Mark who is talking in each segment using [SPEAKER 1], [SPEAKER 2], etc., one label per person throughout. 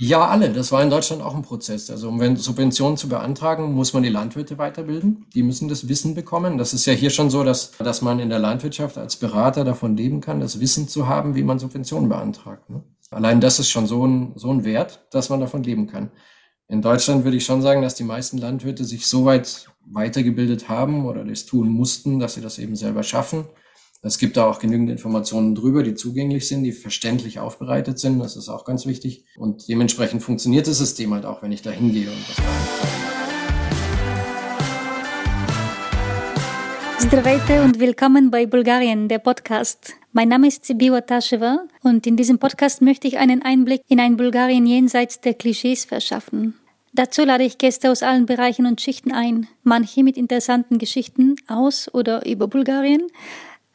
[SPEAKER 1] Ja, alle. Das war in Deutschland auch ein Prozess. Also um Subventionen zu beantragen, muss man die Landwirte weiterbilden. Die müssen das Wissen bekommen. Das ist ja hier schon so, dass, dass man in der Landwirtschaft als Berater davon leben kann, das Wissen zu haben, wie man Subventionen beantragt. Ne? Allein das ist schon so ein, so ein Wert, dass man davon leben kann. In Deutschland würde ich schon sagen, dass die meisten Landwirte sich so weit weitergebildet haben oder das tun mussten, dass sie das eben selber schaffen es gibt da auch genügend Informationen drüber, die zugänglich sind, die verständlich aufbereitet sind. Das ist auch ganz wichtig. Und dementsprechend funktioniert das System halt auch, wenn ich da hingehe und das
[SPEAKER 2] Здравейте und willkommen bei Bulgarien, der Podcast. Mein Name ist Sibiwa Tasheva und in diesem Podcast möchte ich einen Einblick in ein Bulgarien jenseits der Klischees verschaffen. Dazu lade ich Gäste aus allen Bereichen und Schichten ein, manche mit interessanten Geschichten aus oder über Bulgarien,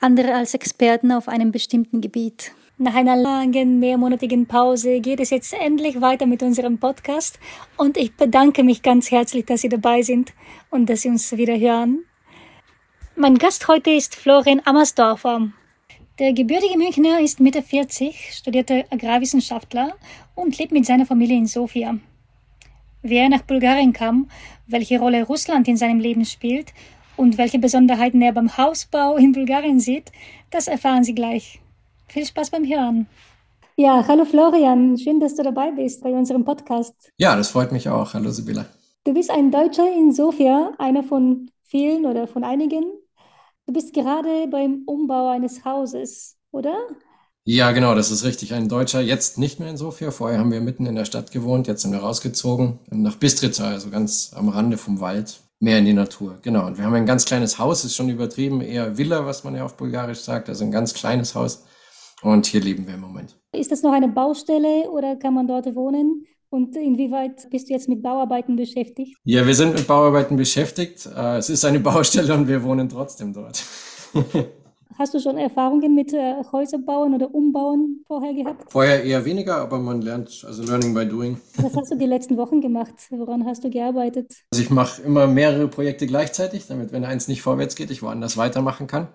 [SPEAKER 2] andere als Experten auf einem bestimmten Gebiet. Nach einer langen, mehrmonatigen Pause geht es jetzt endlich weiter mit unserem Podcast und ich bedanke mich ganz herzlich, dass Sie dabei sind und dass Sie uns wieder hören. Mein Gast heute ist Florian Ammersdorfer. Der gebürtige Münchner ist Mitte 40, studierte Agrarwissenschaftler und lebt mit seiner Familie in Sofia. Wie er nach Bulgarien kam, welche Rolle Russland in seinem Leben spielt und welche Besonderheiten er beim Hausbau in Bulgarien sieht, das erfahren Sie gleich. Viel Spaß beim Hören. Ja, hallo Florian, schön, dass du dabei bist bei unserem Podcast.
[SPEAKER 1] Ja, das freut mich auch. Hallo Sibylle.
[SPEAKER 2] Du bist ein Deutscher in Sofia, einer von vielen oder von einigen. Du bist gerade beim Umbau eines Hauses, oder?
[SPEAKER 1] Ja, genau, das ist richtig. Ein Deutscher, jetzt nicht mehr in Sofia. Vorher haben wir mitten in der Stadt gewohnt, jetzt sind wir rausgezogen nach Bistrica, also ganz am Rande vom Wald mehr in die Natur. Genau. Und wir haben ein ganz kleines Haus, ist schon übertrieben, eher Villa, was man ja auf Bulgarisch sagt, also ein ganz kleines Haus. Und hier leben wir im Moment.
[SPEAKER 2] Ist das noch eine Baustelle oder kann man dort wohnen? Und inwieweit bist du jetzt mit Bauarbeiten beschäftigt?
[SPEAKER 1] Ja, wir sind mit Bauarbeiten beschäftigt. Äh, es ist eine Baustelle und wir wohnen trotzdem dort.
[SPEAKER 2] Hast du schon Erfahrungen mit äh, Häuser bauen oder umbauen vorher gehabt?
[SPEAKER 1] Vorher eher weniger, aber man lernt, also Learning by Doing.
[SPEAKER 2] Was hast du die letzten Wochen gemacht? Woran hast du gearbeitet?
[SPEAKER 1] Also ich mache immer mehrere Projekte gleichzeitig, damit wenn eins nicht vorwärts geht, ich woanders weitermachen kann.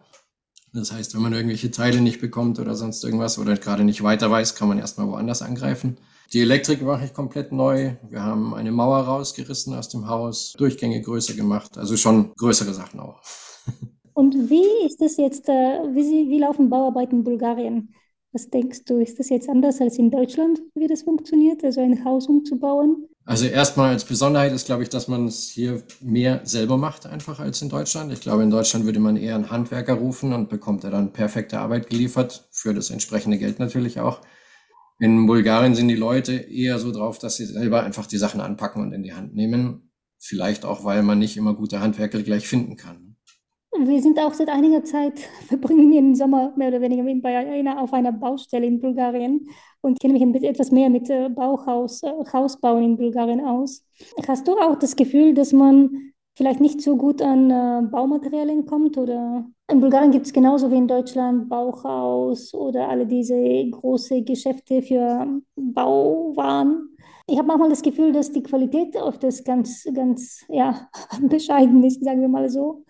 [SPEAKER 1] Das heißt, wenn man irgendwelche Teile nicht bekommt oder sonst irgendwas oder gerade nicht weiter weiß, kann man erstmal woanders angreifen. Die Elektrik mache ich komplett neu. Wir haben eine Mauer rausgerissen aus dem Haus, Durchgänge größer gemacht, also schon größere Sachen auch.
[SPEAKER 2] Und wie ist das jetzt, äh, wie, wie laufen Bauarbeiten in Bulgarien? Was denkst du, ist das jetzt anders als in Deutschland, wie das funktioniert, also ein Haus umzubauen?
[SPEAKER 1] Also erstmal als Besonderheit ist, glaube ich, dass man es hier mehr selber macht einfach als in Deutschland. Ich glaube, in Deutschland würde man eher einen Handwerker rufen und bekommt er dann perfekte Arbeit geliefert, für das entsprechende Geld natürlich auch. In Bulgarien sind die Leute eher so drauf, dass sie selber einfach die Sachen anpacken und in die Hand nehmen. Vielleicht auch, weil man nicht immer gute Handwerker gleich finden kann.
[SPEAKER 2] Wir sind auch seit einiger Zeit, verbringen den Sommer mehr oder weniger bei einer, auf einer Baustelle in Bulgarien und kenne mich etwas mehr mit äh, Bauhaus, äh, Hausbauen in Bulgarien aus. Hast du auch das Gefühl, dass man vielleicht nicht so gut an äh, Baumaterialien kommt? Oder in Bulgarien gibt es genauso wie in Deutschland Bauhaus oder alle diese große Geschäfte für Bauwaren. Ich habe manchmal das Gefühl, dass die Qualität oft das ganz, ganz ja, bescheiden ist, sagen wir mal so.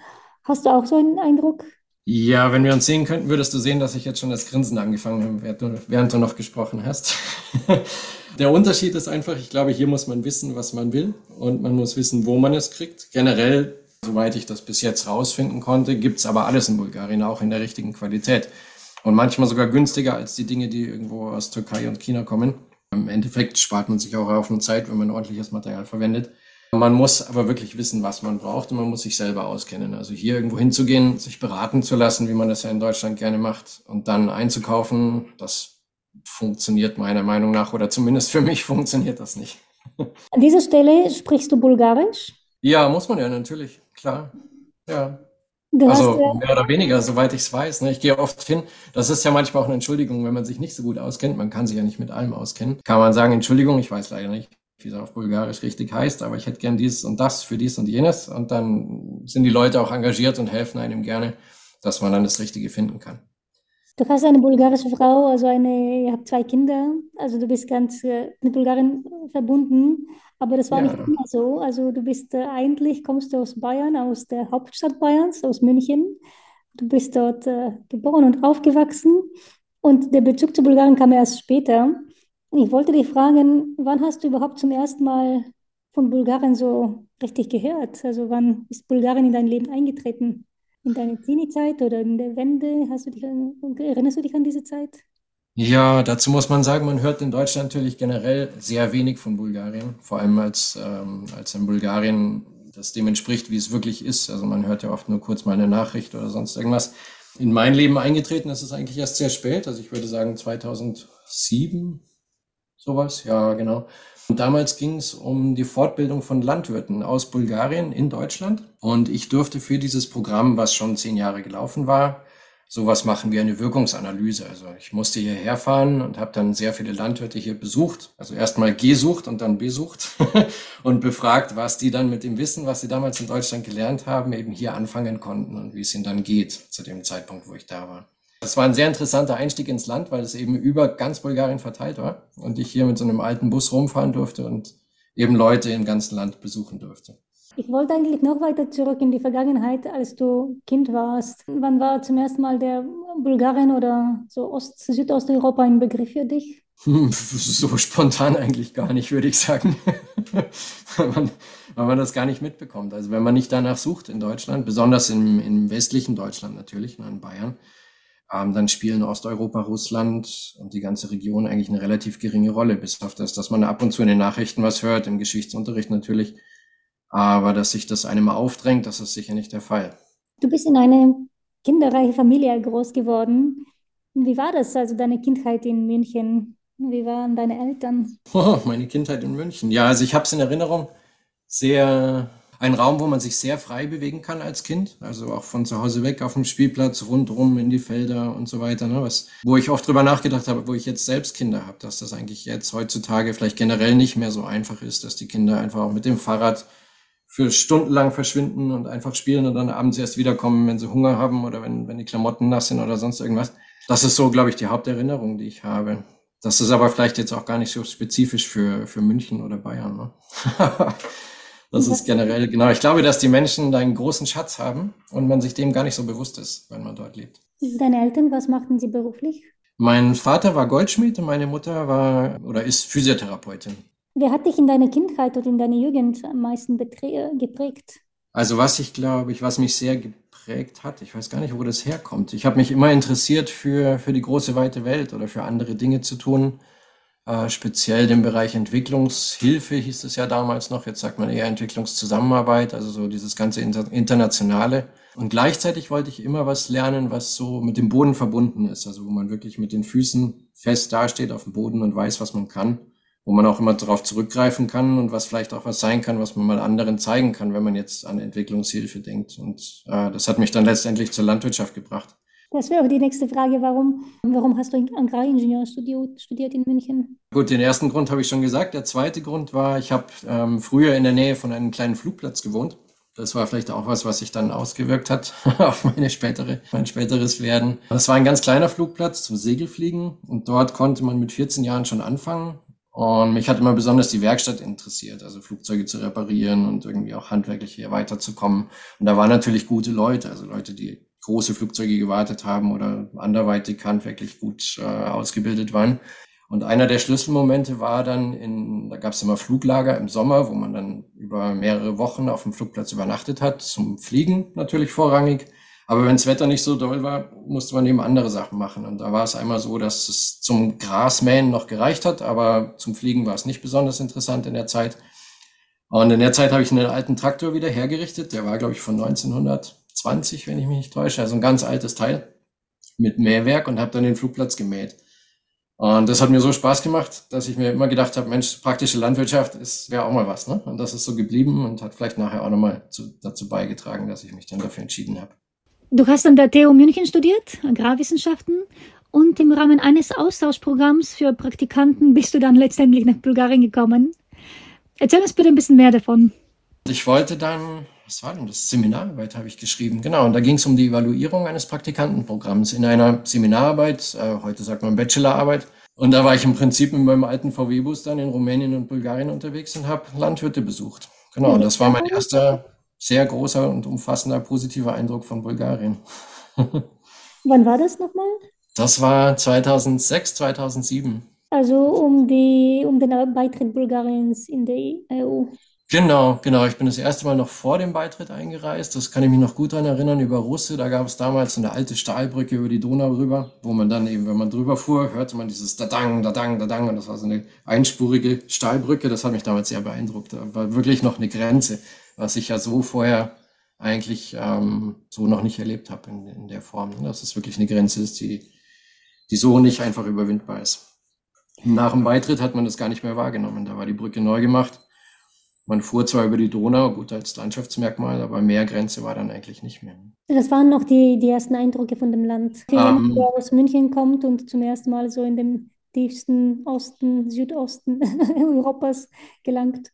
[SPEAKER 2] Hast du auch so einen Eindruck?
[SPEAKER 1] Ja, wenn wir uns sehen könnten, würdest du sehen, dass ich jetzt schon das Grinsen angefangen habe, während du noch gesprochen hast. Der Unterschied ist einfach, ich glaube, hier muss man wissen, was man will und man muss wissen, wo man es kriegt. Generell, soweit ich das bis jetzt rausfinden konnte, gibt es aber alles in Bulgarien, auch in der richtigen Qualität. Und manchmal sogar günstiger als die Dinge, die irgendwo aus Türkei und China kommen. Im Endeffekt spart man sich auch auf eine Zeit, wenn man ordentliches Material verwendet. Man muss aber wirklich wissen, was man braucht und man muss sich selber auskennen. Also hier irgendwo hinzugehen, sich beraten zu lassen, wie man das ja in Deutschland gerne macht und dann einzukaufen, das funktioniert meiner Meinung nach oder zumindest für mich funktioniert das nicht.
[SPEAKER 2] An dieser Stelle sprichst du Bulgarisch?
[SPEAKER 1] Ja, muss man ja natürlich, klar. Ja. Du also mehr oder weniger, soweit ich es weiß. Ne? Ich gehe oft hin. Das ist ja manchmal auch eine Entschuldigung, wenn man sich nicht so gut auskennt. Man kann sich ja nicht mit allem auskennen. Kann man sagen, Entschuldigung, ich weiß leider nicht, wie es auf Bulgarisch richtig heißt, aber ich hätte gern dies und das für dies und jenes. Und dann sind die Leute auch engagiert und helfen einem gerne, dass man dann das Richtige finden kann.
[SPEAKER 2] Du hast eine bulgarische Frau, also eine, ihr habt zwei Kinder, also du bist ganz äh, mit Bulgarien verbunden, aber das war ja. nicht immer so. Also du bist äh, eigentlich, kommst du aus Bayern, aus der Hauptstadt Bayerns, aus München. Du bist dort äh, geboren und aufgewachsen und der Bezug zu Bulgarien kam erst später. Ich wollte dich fragen, wann hast du überhaupt zum ersten Mal von Bulgarien so richtig gehört? Also wann ist Bulgarien in dein Leben eingetreten? In deine Teenie-Zeit oder in der Wende? Hast du dich an, erinnerst du dich an diese Zeit?
[SPEAKER 1] Ja, dazu muss man sagen, man hört in Deutschland natürlich generell sehr wenig von Bulgarien, vor allem als, ähm, als in Bulgarien das dem entspricht, wie es wirklich ist. Also man hört ja oft nur kurz mal eine Nachricht oder sonst irgendwas. In mein Leben eingetreten ist es eigentlich erst sehr spät, also ich würde sagen 2007, sowas, ja genau. Und damals ging es um die Fortbildung von Landwirten aus Bulgarien in Deutschland und ich durfte für dieses Programm, was schon zehn Jahre gelaufen war, sowas machen wie eine Wirkungsanalyse. Also ich musste hierher fahren und habe dann sehr viele Landwirte hier besucht. Also erstmal gesucht und dann besucht und befragt, was die dann mit dem Wissen, was sie damals in Deutschland gelernt haben, eben hier anfangen konnten und wie es ihnen dann geht zu dem Zeitpunkt, wo ich da war. Das war ein sehr interessanter Einstieg ins Land, weil es eben über ganz Bulgarien verteilt war und ich hier mit so einem alten Bus rumfahren durfte und eben Leute im ganzen Land besuchen durfte.
[SPEAKER 2] Ich wollte eigentlich noch weiter zurück in die Vergangenheit, als du Kind warst. Wann war zum ersten Mal der Bulgarien oder so Ost-, Südosteuropa ein Begriff für dich?
[SPEAKER 1] Hm, so spontan eigentlich gar nicht, würde ich sagen. weil, man, weil man das gar nicht mitbekommt. Also wenn man nicht danach sucht in Deutschland, besonders im, im westlichen Deutschland natürlich, ne, in Bayern, ähm, dann spielen Osteuropa, Russland und die ganze Region eigentlich eine relativ geringe Rolle, bis auf das, dass man ab und zu in den Nachrichten was hört, im Geschichtsunterricht natürlich. Aber dass sich das einem aufdrängt, das ist sicher nicht der Fall.
[SPEAKER 2] Du bist in einer kinderreichen Familie groß geworden. Wie war das, also deine Kindheit in München? Wie waren deine Eltern?
[SPEAKER 1] Oh, meine Kindheit in München. Ja, also ich habe es in Erinnerung, sehr ein Raum, wo man sich sehr frei bewegen kann als Kind, also auch von zu Hause weg auf dem Spielplatz, rundrum in die Felder und so weiter. Ne? Was, wo ich oft drüber nachgedacht habe, wo ich jetzt selbst Kinder habe, dass das eigentlich jetzt heutzutage vielleicht generell nicht mehr so einfach ist, dass die Kinder einfach auch mit dem Fahrrad für stundenlang verschwinden und einfach spielen und dann abends erst wiederkommen, wenn sie Hunger haben oder wenn, wenn die Klamotten nass sind oder sonst irgendwas. Das ist so, glaube ich, die Haupterinnerung, die ich habe. Das ist aber vielleicht jetzt auch gar nicht so spezifisch für, für München oder Bayern. Ne? das ist generell, genau. Ich glaube, dass die Menschen einen großen Schatz haben und man sich dem gar nicht so bewusst ist, wenn man dort lebt.
[SPEAKER 2] Deine Eltern, was machten sie beruflich?
[SPEAKER 1] Mein Vater war Goldschmied und meine Mutter war oder ist Physiotherapeutin.
[SPEAKER 2] Wer hat dich in deiner Kindheit oder in deiner Jugend am meisten geprägt?
[SPEAKER 1] Also was ich glaube, ich, was mich sehr geprägt hat, ich weiß gar nicht, wo das herkommt. Ich habe mich immer interessiert für, für die große weite Welt oder für andere Dinge zu tun. Äh, speziell den Bereich Entwicklungshilfe hieß es ja damals noch. Jetzt sagt man eher Entwicklungszusammenarbeit, also so dieses ganze Inter Internationale. Und gleichzeitig wollte ich immer was lernen, was so mit dem Boden verbunden ist. Also wo man wirklich mit den Füßen fest dasteht auf dem Boden und weiß, was man kann wo man auch immer darauf zurückgreifen kann und was vielleicht auch was sein kann, was man mal anderen zeigen kann, wenn man jetzt an Entwicklungshilfe denkt. Und äh, das hat mich dann letztendlich zur Landwirtschaft gebracht.
[SPEAKER 2] Das wäre die nächste Frage. Warum, warum hast du Agraringenieur studiert in München?
[SPEAKER 1] Gut, den ersten Grund habe ich schon gesagt. Der zweite Grund war, ich habe ähm, früher in der Nähe von einem kleinen Flugplatz gewohnt. Das war vielleicht auch was, was sich dann ausgewirkt hat auf meine spätere, mein späteres Werden. Das war ein ganz kleiner Flugplatz zum Segelfliegen und dort konnte man mit 14 Jahren schon anfangen. Und mich hat immer besonders die Werkstatt interessiert, also Flugzeuge zu reparieren und irgendwie auch handwerklich hier weiterzukommen. Und da waren natürlich gute Leute, also Leute, die große Flugzeuge gewartet haben oder anderweitig handwerklich gut äh, ausgebildet waren. Und einer der Schlüsselmomente war dann in, da gab es immer Fluglager im Sommer, wo man dann über mehrere Wochen auf dem Flugplatz übernachtet hat, zum Fliegen natürlich vorrangig. Aber wenn das Wetter nicht so doll war, musste man eben andere Sachen machen. Und da war es einmal so, dass es zum Grasmähen noch gereicht hat, aber zum Fliegen war es nicht besonders interessant in der Zeit. Und in der Zeit habe ich einen alten Traktor wieder hergerichtet. Der war, glaube ich, von 1920, wenn ich mich nicht täusche. Also ein ganz altes Teil mit Mähwerk und habe dann den Flugplatz gemäht. Und das hat mir so Spaß gemacht, dass ich mir immer gedacht habe, Mensch, praktische Landwirtschaft ist wäre auch mal was. Ne? Und das ist so geblieben und hat vielleicht nachher auch nochmal zu, dazu beigetragen, dass ich mich dann dafür entschieden habe.
[SPEAKER 2] Du hast an der TU München studiert, Agrarwissenschaften, und im Rahmen eines Austauschprogramms für Praktikanten bist du dann letztendlich nach Bulgarien gekommen. Erzähl uns bitte ein bisschen mehr davon.
[SPEAKER 1] Ich wollte dann, was war denn das? Seminararbeit habe ich geschrieben. Genau, und da ging es um die Evaluierung eines Praktikantenprogramms in einer Seminararbeit, äh, heute sagt man Bachelorarbeit. Und da war ich im Prinzip mit meinem alten VW-Bus dann in Rumänien und Bulgarien unterwegs und habe Landwirte besucht. Genau, und das war mein erster sehr großer und umfassender positiver Eindruck von Bulgarien.
[SPEAKER 2] Wann war das nochmal?
[SPEAKER 1] Das war 2006, 2007.
[SPEAKER 2] Also um die, um den Beitritt Bulgariens in die EU.
[SPEAKER 1] Genau, genau. Ich bin das erste Mal noch vor dem Beitritt eingereist. Das kann ich mich noch gut daran erinnern, über Russe. Da gab es damals so eine alte Stahlbrücke über die Donau rüber, wo man dann eben, wenn man drüber fuhr, hörte man dieses Dadang, Dadang, Dadang. Und das war so eine einspurige Stahlbrücke. Das hat mich damals sehr beeindruckt. Da war wirklich noch eine Grenze, was ich ja so vorher eigentlich ähm, so noch nicht erlebt habe in, in der Form. Dass es wirklich eine Grenze ist, die, die so nicht einfach überwindbar ist. Nach dem Beitritt hat man das gar nicht mehr wahrgenommen. Da war die Brücke neu gemacht man fuhr zwar über die Donau, gut als Landschaftsmerkmal, aber mehr Grenze war dann eigentlich nicht mehr.
[SPEAKER 2] Das waren noch die, die ersten Eindrücke von dem Land. Um, der aus München kommt und zum ersten Mal so in dem tiefsten Osten, Südosten Europas gelangt.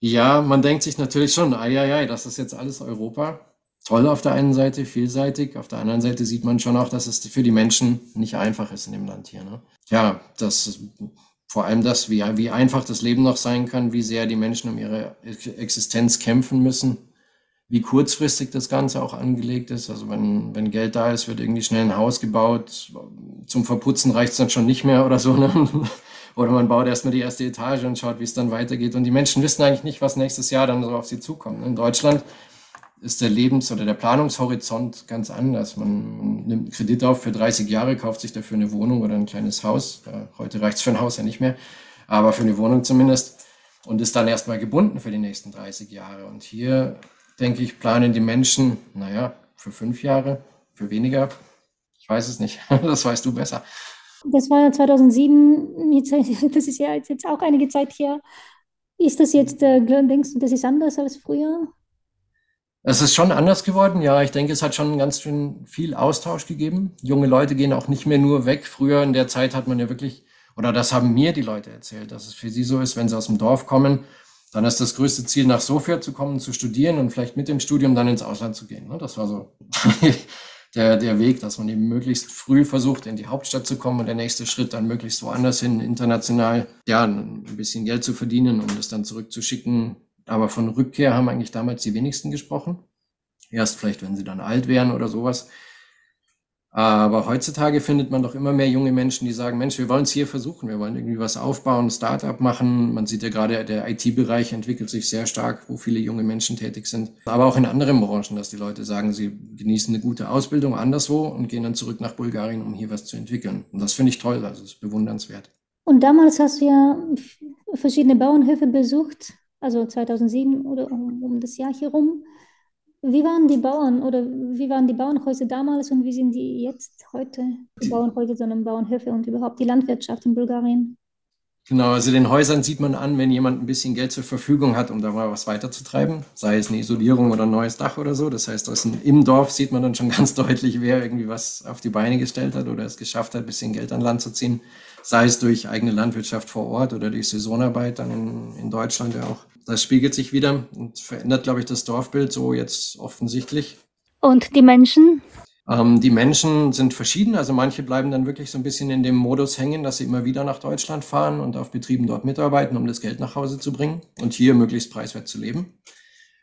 [SPEAKER 1] Ja, man denkt sich natürlich schon, ei, ei, ei, das ist jetzt alles Europa. Toll auf der einen Seite, vielseitig. Auf der anderen Seite sieht man schon auch, dass es für die Menschen nicht einfach ist in dem Land hier. Ne? Ja, das vor allem das, wie, wie einfach das Leben noch sein kann, wie sehr die Menschen um ihre Existenz kämpfen müssen, wie kurzfristig das Ganze auch angelegt ist. Also wenn, wenn Geld da ist, wird irgendwie schnell ein Haus gebaut. Zum Verputzen reicht es dann schon nicht mehr oder so. Ne? Oder man baut erstmal die erste Etage und schaut, wie es dann weitergeht. Und die Menschen wissen eigentlich nicht, was nächstes Jahr dann so auf sie zukommt. In Deutschland ist der Lebens- oder der Planungshorizont ganz anders. Man nimmt Kredit auf für 30 Jahre, kauft sich dafür eine Wohnung oder ein kleines Haus. Heute reicht es für ein Haus ja nicht mehr, aber für eine Wohnung zumindest. Und ist dann erstmal gebunden für die nächsten 30 Jahre. Und hier, denke ich, planen die Menschen, naja, für fünf Jahre, für weniger. Ich weiß es nicht. Das weißt du besser.
[SPEAKER 2] Das war 2007. das ist ja jetzt auch einige Zeit her. Ist das jetzt, äh, denkst du, das ist anders als früher?
[SPEAKER 1] Es ist schon anders geworden, ja. Ich denke, es hat schon ganz schön viel Austausch gegeben. Junge Leute gehen auch nicht mehr nur weg. Früher in der Zeit hat man ja wirklich, oder das haben mir die Leute erzählt, dass es für sie so ist, wenn sie aus dem Dorf kommen, dann ist das größte Ziel, nach Sofia zu kommen, zu studieren und vielleicht mit dem Studium dann ins Ausland zu gehen. Ne? Das war so der, der Weg, dass man eben möglichst früh versucht, in die Hauptstadt zu kommen und der nächste Schritt dann möglichst woanders hin, international, ja, ein bisschen Geld zu verdienen, um das dann zurückzuschicken aber von Rückkehr haben eigentlich damals die wenigsten gesprochen. Erst vielleicht, wenn sie dann alt wären oder sowas. Aber heutzutage findet man doch immer mehr junge Menschen, die sagen, Mensch, wir wollen es hier versuchen, wir wollen irgendwie was aufbauen, Start-up machen. Man sieht ja gerade, der IT-Bereich entwickelt sich sehr stark, wo viele junge Menschen tätig sind. Aber auch in anderen Branchen, dass die Leute sagen, sie genießen eine gute Ausbildung anderswo und gehen dann zurück nach Bulgarien, um hier was zu entwickeln. Und das finde ich toll, also das ist bewundernswert.
[SPEAKER 2] Und damals hast du ja verschiedene Bauernhöfe besucht also 2007 oder um, das Jahr herum. Wie waren die Bauern oder wie waren die Bauernhäuser damals und wie sind die jetzt heute? Die Bauernhäuser, sondern Bauernhöfe und überhaupt die Landwirtschaft in Bulgarien?
[SPEAKER 1] Genau, also den Häusern sieht man an, wenn jemand ein bisschen Geld zur Verfügung hat, um da mal was weiterzutreiben, sei es eine Isolierung oder ein neues Dach oder so. Das heißt, aus im Dorf sieht man dann schon ganz deutlich, wer irgendwie was auf die Beine gestellt hat oder es geschafft hat, ein bisschen Geld an Land zu ziehen, sei es durch eigene Landwirtschaft vor Ort oder durch Saisonarbeit dann in, in Deutschland ja auch das spiegelt sich wieder und verändert, glaube ich, das Dorfbild so jetzt offensichtlich.
[SPEAKER 2] Und die Menschen?
[SPEAKER 1] Ähm, die Menschen sind verschieden. Also manche bleiben dann wirklich so ein bisschen in dem Modus hängen, dass sie immer wieder nach Deutschland fahren und auf Betrieben dort mitarbeiten, um das Geld nach Hause zu bringen und hier möglichst preiswert zu leben.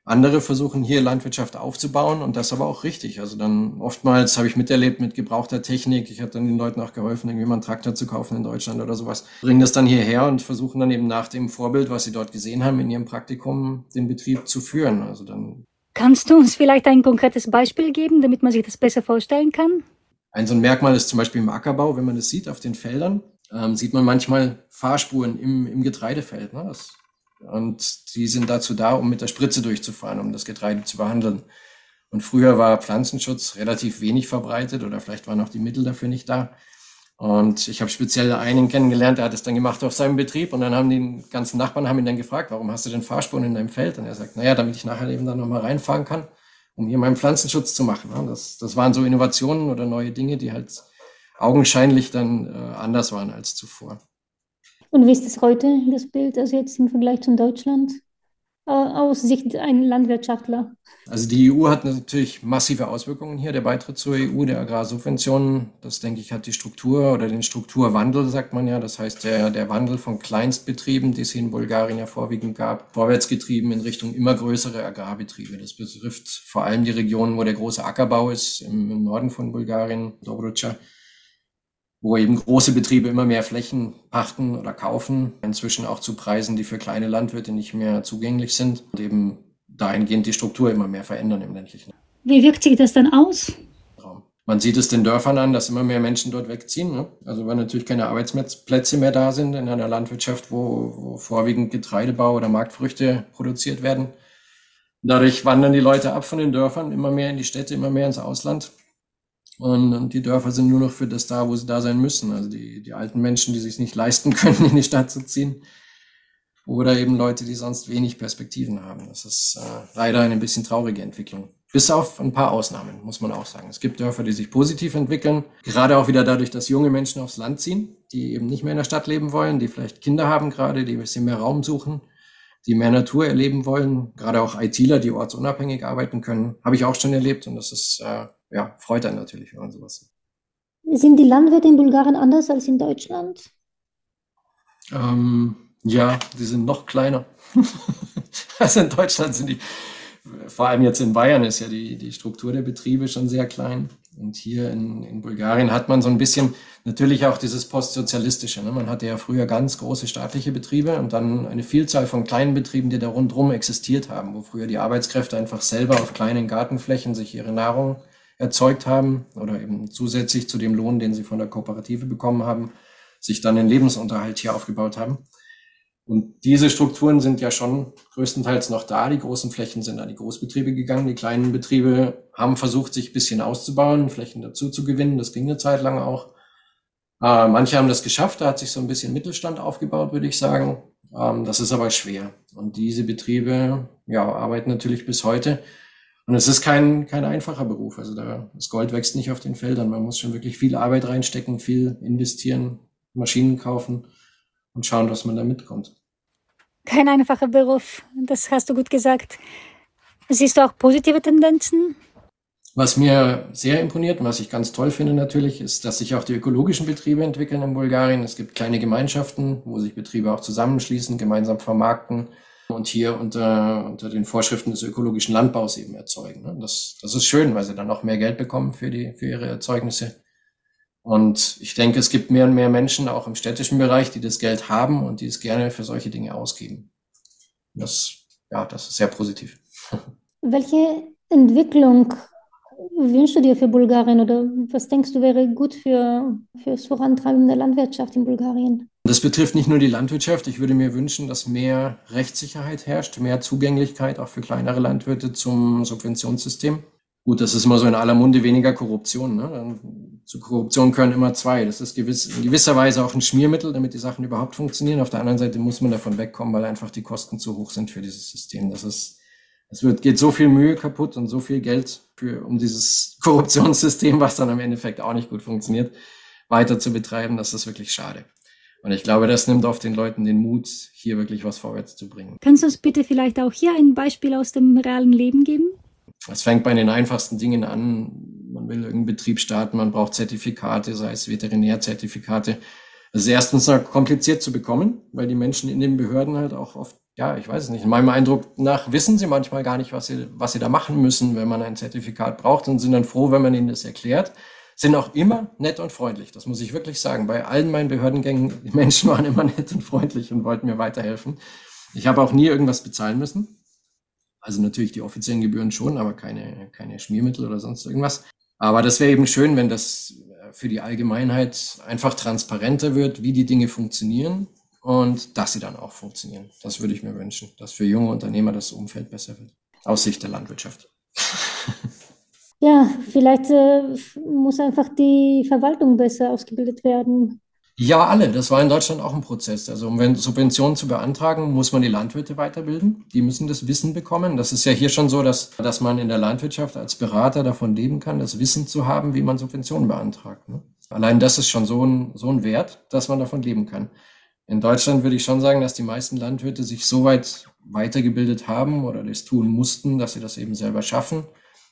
[SPEAKER 1] Andere versuchen hier Landwirtschaft aufzubauen und das aber auch richtig. Also dann oftmals habe ich miterlebt mit gebrauchter Technik. Ich habe dann den Leuten auch geholfen, irgendwie mal einen Traktor zu kaufen in Deutschland oder sowas. Bringen das dann hierher und versuchen dann eben nach dem Vorbild, was sie dort gesehen haben in ihrem Praktikum, den Betrieb zu führen. Also dann.
[SPEAKER 2] Kannst du uns vielleicht ein konkretes Beispiel geben, damit man sich das besser vorstellen kann?
[SPEAKER 1] Ein so ein Merkmal ist zum Beispiel im Ackerbau, wenn man das sieht auf den Feldern, ähm, sieht man manchmal Fahrspuren im, im Getreidefeld. Ne? Das und die sind dazu da, um mit der Spritze durchzufahren, um das Getreide zu behandeln. Und früher war Pflanzenschutz relativ wenig verbreitet oder vielleicht waren auch die Mittel dafür nicht da. Und ich habe speziell einen kennengelernt, der hat es dann gemacht auf seinem Betrieb und dann haben die ganzen Nachbarn haben ihn dann gefragt, warum hast du denn Fahrspuren in deinem Feld? Und er sagt, naja, damit ich nachher eben dann nochmal reinfahren kann, um hier meinen Pflanzenschutz zu machen. Das, das waren so Innovationen oder neue Dinge, die halt augenscheinlich dann äh, anders waren als zuvor.
[SPEAKER 2] Und wie ist es heute, das Bild, also jetzt im Vergleich zu Deutschland, aus Sicht ein Landwirtschaftler?
[SPEAKER 1] Also die EU hat natürlich massive Auswirkungen hier, der Beitritt zur EU, der Agrarsubventionen. Das, denke ich, hat die Struktur oder den Strukturwandel, sagt man ja. Das heißt, der, der Wandel von Kleinstbetrieben, die es in Bulgarien ja vorwiegend gab, vorwärtsgetrieben in Richtung immer größere Agrarbetriebe. Das betrifft vor allem die Regionen, wo der große Ackerbau ist, im, im Norden von Bulgarien, Dobrudscha wo eben große Betriebe immer mehr Flächen pachten oder kaufen, inzwischen auch zu Preisen, die für kleine Landwirte nicht mehr zugänglich sind und eben dahingehend die Struktur immer mehr verändern im ländlichen.
[SPEAKER 2] Wie wirkt sich das dann aus?
[SPEAKER 1] Man sieht es den Dörfern an, dass immer mehr Menschen dort wegziehen. Ne? Also weil natürlich keine Arbeitsplätze mehr da sind in einer Landwirtschaft, wo, wo vorwiegend Getreidebau oder Marktfrüchte produziert werden. Dadurch wandern die Leute ab von den Dörfern immer mehr in die Städte, immer mehr ins Ausland. Und, und die Dörfer sind nur noch für das da, wo sie da sein müssen. Also die, die alten Menschen, die sich nicht leisten können, in die Stadt zu ziehen. Oder eben Leute, die sonst wenig Perspektiven haben. Das ist äh, leider eine bisschen traurige Entwicklung. Bis auf ein paar Ausnahmen, muss man auch sagen. Es gibt Dörfer, die sich positiv entwickeln. Gerade auch wieder dadurch, dass junge Menschen aufs Land ziehen, die eben nicht mehr in der Stadt leben wollen, die vielleicht Kinder haben gerade, die ein bisschen mehr Raum suchen, die mehr Natur erleben wollen. Gerade auch ITler, die ortsunabhängig arbeiten können, habe ich auch schon erlebt. Und das ist äh, ja, freut einen natürlich, wenn man sowas
[SPEAKER 2] sieht. Sind die Landwirte in Bulgarien anders als in Deutschland?
[SPEAKER 1] Ähm, ja, die sind noch kleiner. also in Deutschland sind die, vor allem jetzt in Bayern ist ja die, die Struktur der Betriebe schon sehr klein. Und hier in, in Bulgarien hat man so ein bisschen natürlich auch dieses Postsozialistische. Ne? Man hatte ja früher ganz große staatliche Betriebe und dann eine Vielzahl von kleinen Betrieben, die da rundherum existiert haben, wo früher die Arbeitskräfte einfach selber auf kleinen Gartenflächen sich ihre Nahrung erzeugt haben oder eben zusätzlich zu dem Lohn, den sie von der Kooperative bekommen haben, sich dann den Lebensunterhalt hier aufgebaut haben. Und diese Strukturen sind ja schon größtenteils noch da. Die großen Flächen sind an die Großbetriebe gegangen. Die kleinen Betriebe haben versucht, sich ein bisschen auszubauen, Flächen dazu zu gewinnen. Das ging eine Zeit lang auch. Äh, manche haben das geschafft. Da hat sich so ein bisschen Mittelstand aufgebaut, würde ich sagen. Ähm, das ist aber schwer. Und diese Betriebe ja, arbeiten natürlich bis heute und es ist kein, kein einfacher Beruf. Also da, das Gold wächst nicht auf den Feldern. Man muss schon wirklich viel Arbeit reinstecken, viel investieren, Maschinen kaufen und schauen, dass man da mitkommt.
[SPEAKER 2] Kein einfacher Beruf, das hast du gut gesagt. Siehst du auch positive Tendenzen?
[SPEAKER 1] Was mir sehr imponiert und was ich ganz toll finde natürlich, ist, dass sich auch die ökologischen Betriebe entwickeln in Bulgarien. Es gibt kleine Gemeinschaften, wo sich Betriebe auch zusammenschließen, gemeinsam vermarkten und hier unter, unter den Vorschriften des ökologischen Landbaus eben erzeugen. Ne? Das, das ist schön, weil sie dann auch mehr Geld bekommen für, die, für ihre Erzeugnisse. Und ich denke, es gibt mehr und mehr Menschen auch im städtischen Bereich, die das Geld haben und die es gerne für solche Dinge ausgeben. Das, ja, das ist sehr positiv.
[SPEAKER 2] Welche Entwicklung wünschst du dir für Bulgarien oder was denkst du wäre gut für, für das Vorantreiben der Landwirtschaft in Bulgarien?
[SPEAKER 1] Das betrifft nicht nur die Landwirtschaft. Ich würde mir wünschen, dass mehr Rechtssicherheit herrscht, mehr Zugänglichkeit auch für kleinere Landwirte zum Subventionssystem. Gut, das ist immer so in aller Munde weniger Korruption. Ne? Zu Korruption gehören immer zwei. Das ist gewiss, in gewisser Weise auch ein Schmiermittel, damit die Sachen überhaupt funktionieren. Auf der anderen Seite muss man davon wegkommen, weil einfach die Kosten zu hoch sind für dieses System. Das ist es wird, geht so viel Mühe kaputt und so viel Geld für, um dieses Korruptionssystem, was dann im Endeffekt auch nicht gut funktioniert, weiter zu betreiben. Das ist wirklich schade. Und ich glaube, das nimmt auf den Leuten den Mut, hier wirklich was vorwärts zu bringen.
[SPEAKER 2] Kannst du uns bitte vielleicht auch hier ein Beispiel aus dem realen Leben geben?
[SPEAKER 1] Es fängt bei den einfachsten Dingen an. Man will irgendeinen Betrieb starten, man braucht Zertifikate, sei es Veterinärzertifikate. Das ist erstens kompliziert zu bekommen, weil die Menschen in den Behörden halt auch oft, ja, ich weiß es nicht, in meinem Eindruck nach wissen sie manchmal gar nicht, was sie, was sie da machen müssen, wenn man ein Zertifikat braucht und sind dann froh, wenn man ihnen das erklärt sind auch immer nett und freundlich. Das muss ich wirklich sagen. Bei allen meinen Behördengängen, die Menschen waren immer nett und freundlich und wollten mir weiterhelfen. Ich habe auch nie irgendwas bezahlen müssen. Also natürlich die offiziellen Gebühren schon, aber keine, keine Schmiermittel oder sonst irgendwas. Aber das wäre eben schön, wenn das für die Allgemeinheit einfach transparenter wird, wie die Dinge funktionieren und dass sie dann auch funktionieren. Das würde ich mir wünschen, dass für junge Unternehmer das Umfeld besser wird. Aus Sicht der Landwirtschaft.
[SPEAKER 2] Ja, vielleicht äh, muss einfach die Verwaltung besser ausgebildet werden.
[SPEAKER 1] Ja, alle. Das war in Deutschland auch ein Prozess. Also um Subventionen zu beantragen, muss man die Landwirte weiterbilden. Die müssen das Wissen bekommen. Das ist ja hier schon so, dass, dass man in der Landwirtschaft als Berater davon leben kann, das Wissen zu haben, wie man Subventionen beantragt. Ne? Allein das ist schon so ein, so ein Wert, dass man davon leben kann. In Deutschland würde ich schon sagen, dass die meisten Landwirte sich so weit weitergebildet haben oder das tun mussten, dass sie das eben selber schaffen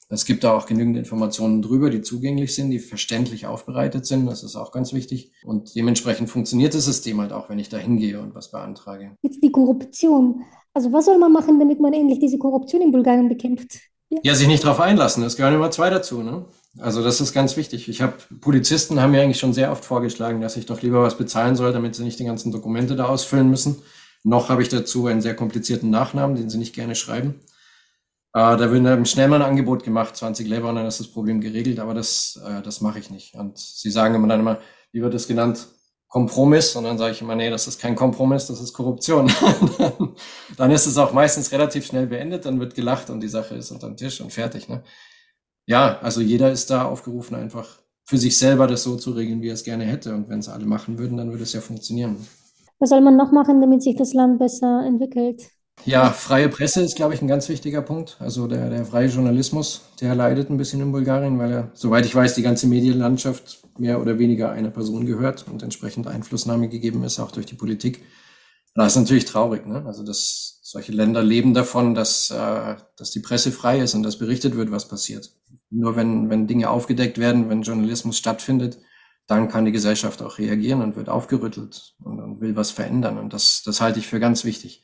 [SPEAKER 1] es gibt da auch genügend Informationen drüber, die zugänglich sind, die verständlich aufbereitet sind. Das ist auch ganz wichtig. Und dementsprechend funktioniert das System halt auch, wenn ich da hingehe und was beantrage.
[SPEAKER 2] Jetzt die Korruption. Also was soll man machen, damit man endlich diese Korruption in Bulgarien bekämpft?
[SPEAKER 1] Ja, sich nicht darauf einlassen, das gehören immer zwei dazu. Ne? Also das ist ganz wichtig. Ich habe Polizisten haben mir eigentlich schon sehr oft vorgeschlagen, dass ich doch lieber was bezahlen soll, damit sie nicht die ganzen Dokumente da ausfüllen müssen. Noch habe ich dazu einen sehr komplizierten Nachnamen, den sie nicht gerne schreiben. Äh, da wird einem schnell mal ein Angebot gemacht, 20 Lever, und dann ist das Problem geregelt, aber das, äh, das mache ich nicht. Und sie sagen immer dann immer, wie wird das genannt? Kompromiss. Und dann sage ich immer, nee, das ist kein Kompromiss, das ist Korruption. dann, dann ist es auch meistens relativ schnell beendet, dann wird gelacht und die Sache ist unter dem Tisch und fertig. Ne? Ja, also jeder ist da aufgerufen, einfach für sich selber das so zu regeln, wie er es gerne hätte. Und wenn es alle machen würden, dann würde es ja funktionieren.
[SPEAKER 2] Was soll man noch machen, damit sich das Land besser entwickelt?
[SPEAKER 1] Ja, freie Presse ist, glaube ich, ein ganz wichtiger Punkt. Also der, der freie Journalismus, der leidet ein bisschen in Bulgarien, weil er, soweit ich weiß, die ganze Medienlandschaft mehr oder weniger einer Person gehört und entsprechend Einflussnahme gegeben ist, auch durch die Politik. Das ist natürlich traurig. Ne? Also dass solche Länder leben davon, dass, äh, dass die Presse frei ist und dass berichtet wird, was passiert. Nur wenn, wenn Dinge aufgedeckt werden, wenn Journalismus stattfindet, dann kann die Gesellschaft auch reagieren und wird aufgerüttelt und, und will was verändern. Und das, das halte ich für ganz wichtig.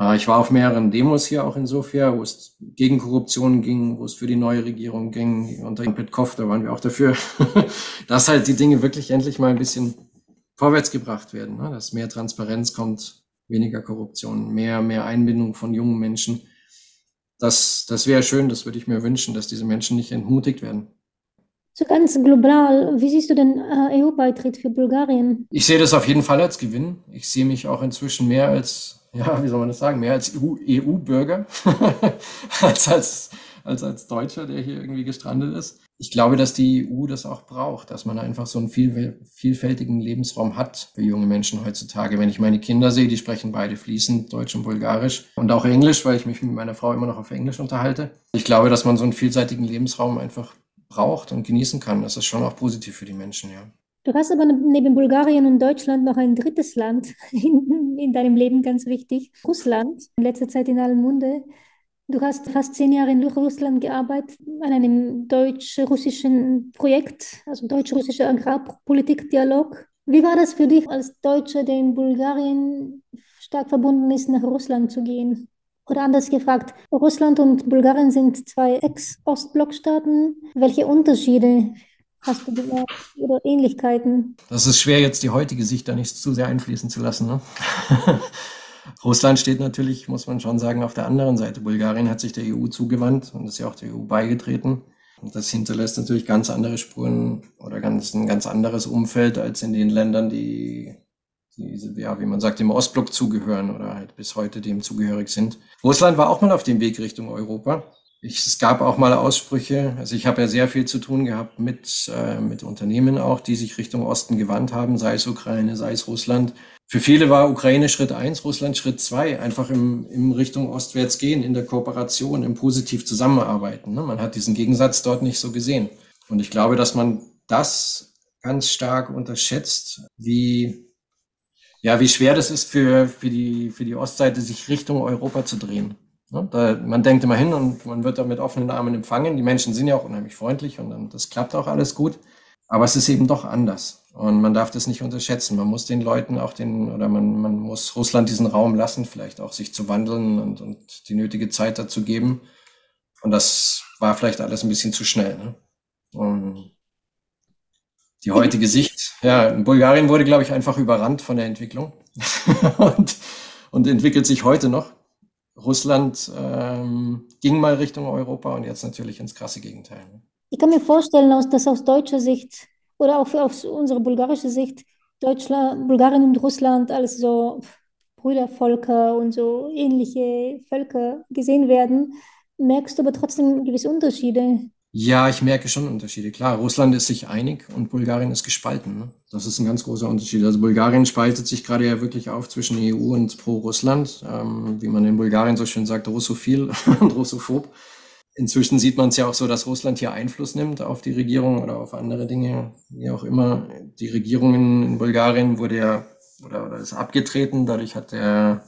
[SPEAKER 1] Äh, ich war auf mehreren Demos hier auch in Sofia, wo es gegen Korruption ging, wo es für die neue Regierung ging. Unter Petkov, da waren wir auch dafür, dass halt die Dinge wirklich endlich mal ein bisschen vorwärts gebracht werden, ne? dass mehr Transparenz kommt, weniger Korruption, mehr, mehr Einbindung von jungen Menschen. Das, das wäre schön, das würde ich mir wünschen, dass diese Menschen nicht entmutigt werden.
[SPEAKER 2] So ganz global, wie siehst du den äh, EU-Beitritt für Bulgarien?
[SPEAKER 1] Ich sehe das auf jeden Fall als Gewinn. Ich sehe mich auch inzwischen mehr als ja, wie soll man das sagen, mehr als EU-Bürger als, als, als als Deutscher, der hier irgendwie gestrandet ist. Ich glaube, dass die EU das auch braucht, dass man einfach so einen viel, vielfältigen Lebensraum hat für junge Menschen heutzutage. Wenn ich meine Kinder sehe, die sprechen beide fließend Deutsch und Bulgarisch und auch Englisch, weil ich mich mit meiner Frau immer noch auf Englisch unterhalte. Ich glaube, dass man so einen vielseitigen Lebensraum einfach braucht und genießen kann. Das ist schon auch positiv für die Menschen, ja.
[SPEAKER 2] Du hast aber neben Bulgarien und Deutschland noch ein drittes Land in, in deinem Leben ganz wichtig, Russland, in letzter Zeit in allen Munde. Du hast fast zehn Jahre in Russland gearbeitet an einem deutsch-russischen Projekt, also deutsch-russischer Agrarpolitik-Dialog. Wie war das für dich als Deutscher, der in Bulgarien stark verbunden ist, nach Russland zu gehen? Oder anders gefragt, Russland und Bulgarien sind zwei Ex-Ostblockstaaten. Welche Unterschiede Hast du gemerkt oder Ähnlichkeiten?
[SPEAKER 1] Das ist schwer, jetzt die heutige Sicht da nicht zu sehr einfließen zu lassen. Ne? Russland steht natürlich, muss man schon sagen, auf der anderen Seite. Bulgarien hat sich der EU zugewandt und ist ja auch der EU beigetreten. Und das hinterlässt natürlich ganz andere Spuren oder ganz, ein ganz anderes Umfeld als in den Ländern, die, die ja, wie man sagt, dem Ostblock zugehören oder halt bis heute dem zugehörig sind. Russland war auch mal auf dem Weg Richtung Europa. Ich, es gab auch mal Aussprüche, also ich habe ja sehr viel zu tun gehabt mit, äh, mit Unternehmen auch, die sich Richtung Osten gewandt haben, sei es Ukraine, sei es Russland. Für viele war Ukraine Schritt eins, Russland Schritt zwei, einfach im, im Richtung ostwärts gehen, in der Kooperation, im positiv zusammenarbeiten. Ne? Man hat diesen Gegensatz dort nicht so gesehen. Und ich glaube, dass man das ganz stark unterschätzt, wie, ja, wie schwer das ist für, für, die, für die Ostseite, sich Richtung Europa zu drehen. Ne? Da, man denkt immer hin und man wird da mit offenen Armen empfangen. Die Menschen sind ja auch unheimlich freundlich und dann, das klappt auch alles gut. Aber es ist eben doch anders. Und man darf das nicht unterschätzen. Man muss den Leuten auch den, oder man, man muss Russland diesen Raum lassen, vielleicht auch sich zu wandeln und, und die nötige Zeit dazu geben. Und das war vielleicht alles ein bisschen zu schnell. Ne? Und die heutige Sicht, ja, Bulgarien wurde, glaube ich, einfach überrannt von der Entwicklung und, und entwickelt sich heute noch. Russland ähm, ging mal Richtung Europa und jetzt natürlich ins krasse Gegenteil. Ne?
[SPEAKER 2] Ich kann mir vorstellen, dass aus deutscher Sicht oder auch aus unserer bulgarischen Sicht Deutschland, Bulgarien und Russland als so Brüdervölker und so ähnliche Völker gesehen werden. Merkst du aber trotzdem gewisse Unterschiede?
[SPEAKER 1] Ja, ich merke schon Unterschiede. Klar, Russland ist sich einig und Bulgarien ist gespalten. Ne? Das ist ein ganz großer Unterschied. Also Bulgarien spaltet sich gerade ja wirklich auf zwischen EU und pro-Russland. Ähm, wie man in Bulgarien so schön sagt, russophil und russophob. Inzwischen sieht man es ja auch so, dass Russland hier Einfluss nimmt auf die Regierung oder auf andere Dinge, wie auch immer. Die Regierung in Bulgarien wurde ja oder, oder ist abgetreten. Dadurch hat der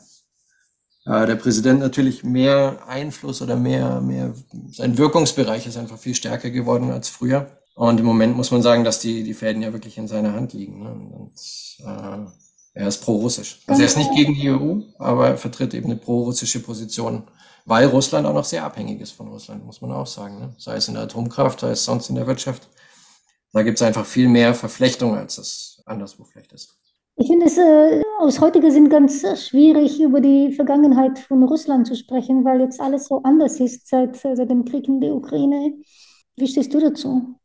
[SPEAKER 1] äh, der Präsident natürlich mehr Einfluss oder mehr, mehr, sein Wirkungsbereich ist einfach viel stärker geworden als früher. Und im Moment muss man sagen, dass die, die Fäden ja wirklich in seiner Hand liegen. Ne? Und, äh, er ist pro-russisch. Also er ist nicht gegen die EU, aber er vertritt eben eine pro-russische Position weil Russland auch noch sehr abhängig ist von Russland, muss man auch sagen. Ne? Sei es in der Atomkraft, sei es sonst in der Wirtschaft. Da gibt es einfach viel mehr Verflechtung, als es anderswo vielleicht ist.
[SPEAKER 2] Ich finde es äh, aus heutiger Sicht ganz äh, schwierig, über die Vergangenheit von Russland zu sprechen, weil jetzt alles so anders ist seit, äh, seit dem Krieg in der Ukraine. Wie stehst du dazu?